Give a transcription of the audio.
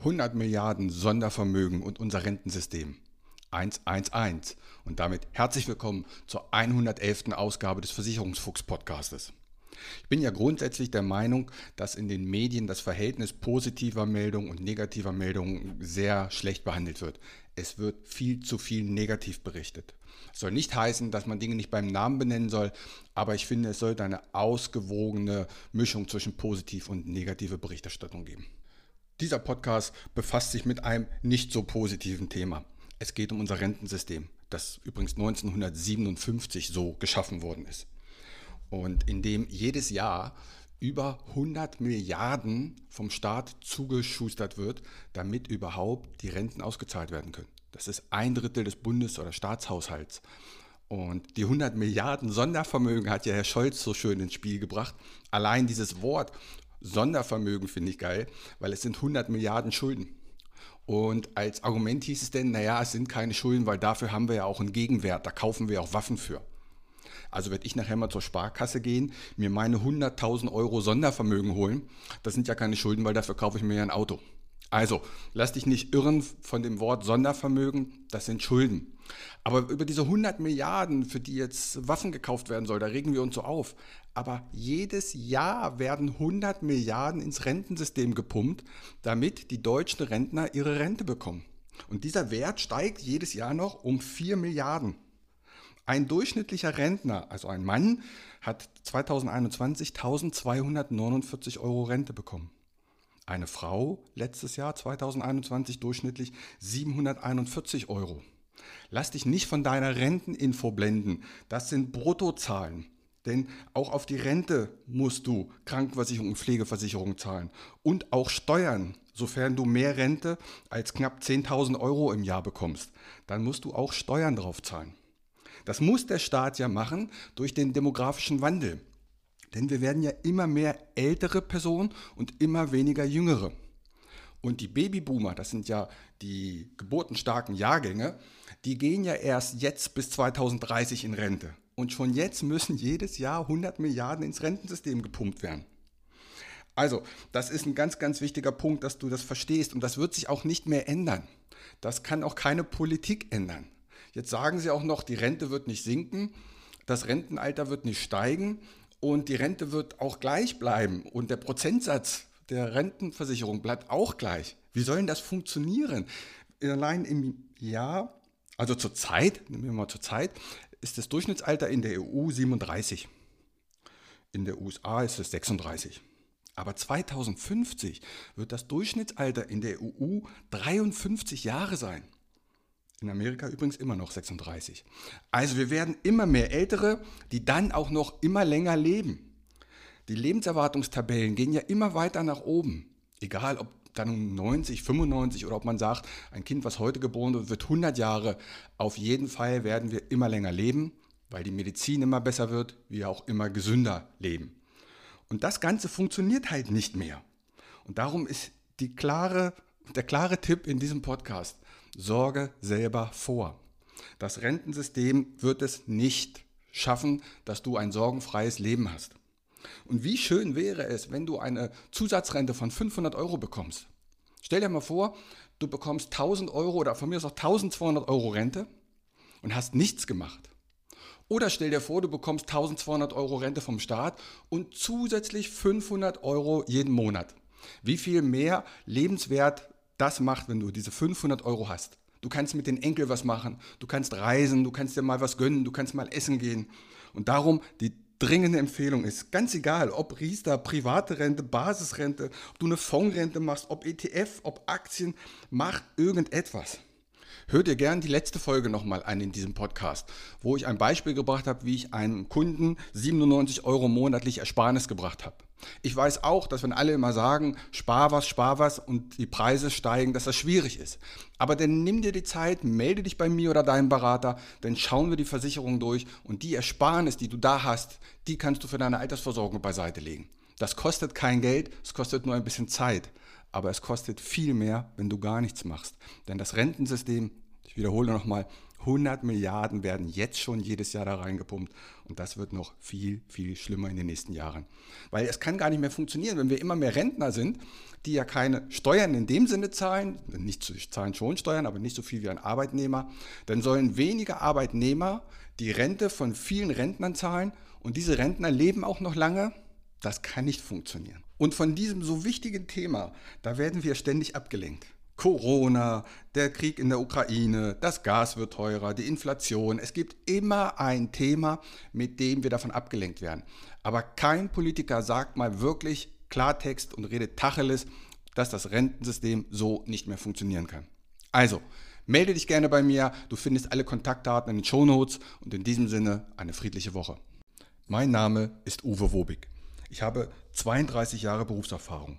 100 Milliarden Sondervermögen und unser Rentensystem. 111. Und damit herzlich willkommen zur 111. Ausgabe des Versicherungsfuchs-Podcastes. Ich bin ja grundsätzlich der Meinung, dass in den Medien das Verhältnis positiver Meldungen und negativer Meldungen sehr schlecht behandelt wird. Es wird viel zu viel negativ berichtet. Das soll nicht heißen, dass man Dinge nicht beim Namen benennen soll, aber ich finde, es sollte eine ausgewogene Mischung zwischen positiv und negative Berichterstattung geben. Dieser Podcast befasst sich mit einem nicht so positiven Thema. Es geht um unser Rentensystem, das übrigens 1957 so geschaffen worden ist. Und in dem jedes Jahr über 100 Milliarden vom Staat zugeschustert wird, damit überhaupt die Renten ausgezahlt werden können. Das ist ein Drittel des Bundes- oder Staatshaushalts. Und die 100 Milliarden Sondervermögen hat ja Herr Scholz so schön ins Spiel gebracht. Allein dieses Wort Sondervermögen finde ich geil, weil es sind 100 Milliarden Schulden. Und als Argument hieß es denn, naja, es sind keine Schulden, weil dafür haben wir ja auch einen Gegenwert, da kaufen wir auch Waffen für. Also werde ich nachher mal zur Sparkasse gehen, mir meine 100.000 Euro Sondervermögen holen. Das sind ja keine Schulden, weil dafür kaufe ich mir ja ein Auto. Also, lass dich nicht irren von dem Wort Sondervermögen, das sind Schulden. Aber über diese 100 Milliarden, für die jetzt Waffen gekauft werden soll, da regen wir uns so auf. Aber jedes Jahr werden 100 Milliarden ins Rentensystem gepumpt, damit die deutschen Rentner ihre Rente bekommen. Und dieser Wert steigt jedes Jahr noch um 4 Milliarden. Ein durchschnittlicher Rentner, also ein Mann, hat 2021 1249 Euro Rente bekommen. Eine Frau letztes Jahr 2021 durchschnittlich 741 Euro. Lass dich nicht von deiner Renteninfo blenden. Das sind Bruttozahlen. Denn auch auf die Rente musst du Krankenversicherung und Pflegeversicherung zahlen. Und auch Steuern, sofern du mehr Rente als knapp 10.000 Euro im Jahr bekommst. Dann musst du auch Steuern drauf zahlen. Das muss der Staat ja machen durch den demografischen Wandel. Denn wir werden ja immer mehr ältere Personen und immer weniger jüngere. Und die Babyboomer, das sind ja die geburtenstarken Jahrgänge, die gehen ja erst jetzt bis 2030 in Rente. Und schon jetzt müssen jedes Jahr 100 Milliarden ins Rentensystem gepumpt werden. Also, das ist ein ganz, ganz wichtiger Punkt, dass du das verstehst. Und das wird sich auch nicht mehr ändern. Das kann auch keine Politik ändern. Jetzt sagen sie auch noch, die Rente wird nicht sinken, das Rentenalter wird nicht steigen und die Rente wird auch gleich bleiben und der Prozentsatz der Rentenversicherung bleibt auch gleich. Wie soll denn das funktionieren? Allein im Jahr, also zur Zeit, nehmen wir mal zur Zeit, ist das Durchschnittsalter in der EU 37. In der USA ist es 36. Aber 2050 wird das Durchschnittsalter in der EU 53 Jahre sein. In Amerika übrigens immer noch 36. Also wir werden immer mehr Ältere, die dann auch noch immer länger leben. Die Lebenserwartungstabellen gehen ja immer weiter nach oben. Egal ob dann 90, 95 oder ob man sagt, ein Kind, was heute geboren wird, wird 100 Jahre. Auf jeden Fall werden wir immer länger leben, weil die Medizin immer besser wird, wir auch immer gesünder leben. Und das Ganze funktioniert halt nicht mehr. Und darum ist die klare, der klare Tipp in diesem Podcast, sorge selber vor. Das Rentensystem wird es nicht schaffen, dass du ein sorgenfreies Leben hast. Und wie schön wäre es, wenn du eine Zusatzrente von 500 Euro bekommst. Stell dir mal vor, du bekommst 1000 Euro oder von mir aus auch 1200 Euro Rente und hast nichts gemacht. Oder stell dir vor, du bekommst 1200 Euro Rente vom Staat und zusätzlich 500 Euro jeden Monat. Wie viel mehr lebenswert das macht, wenn du diese 500 Euro hast. Du kannst mit den Enkel was machen, du kannst reisen, du kannst dir mal was gönnen, du kannst mal essen gehen. Und darum die dringende Empfehlung ist, ganz egal, ob Riester, private Rente, Basisrente, ob du eine Fondsrente machst, ob ETF, ob Aktien, mach irgendetwas. Hör dir gern die letzte Folge nochmal an in diesem Podcast, wo ich ein Beispiel gebracht habe, wie ich einem Kunden 97 Euro monatlich Ersparnis gebracht habe. Ich weiß auch, dass wenn alle immer sagen, spar was, spar was und die Preise steigen, dass das schwierig ist. Aber dann nimm dir die Zeit, melde dich bei mir oder deinem Berater, dann schauen wir die Versicherung durch und die Ersparnis, die du da hast, die kannst du für deine Altersversorgung beiseite legen. Das kostet kein Geld, es kostet nur ein bisschen Zeit. Aber es kostet viel mehr, wenn du gar nichts machst. Denn das Rentensystem, ich wiederhole nochmal, 100 Milliarden werden jetzt schon jedes Jahr da reingepumpt und das wird noch viel, viel schlimmer in den nächsten Jahren. Weil es kann gar nicht mehr funktionieren, wenn wir immer mehr Rentner sind, die ja keine Steuern in dem Sinne zahlen, nicht zu zahlen schon Steuern, aber nicht so viel wie ein Arbeitnehmer, dann sollen weniger Arbeitnehmer die Rente von vielen Rentnern zahlen und diese Rentner leben auch noch lange. Das kann nicht funktionieren. Und von diesem so wichtigen Thema, da werden wir ständig abgelenkt. Corona, der Krieg in der Ukraine, das Gas wird teurer, die Inflation. Es gibt immer ein Thema, mit dem wir davon abgelenkt werden. Aber kein Politiker sagt mal wirklich Klartext und redet Tacheles, dass das Rentensystem so nicht mehr funktionieren kann. Also, melde dich gerne bei mir. Du findest alle Kontaktdaten in den Shownotes und in diesem Sinne eine friedliche Woche. Mein Name ist Uwe Wobig. Ich habe 32 Jahre Berufserfahrung.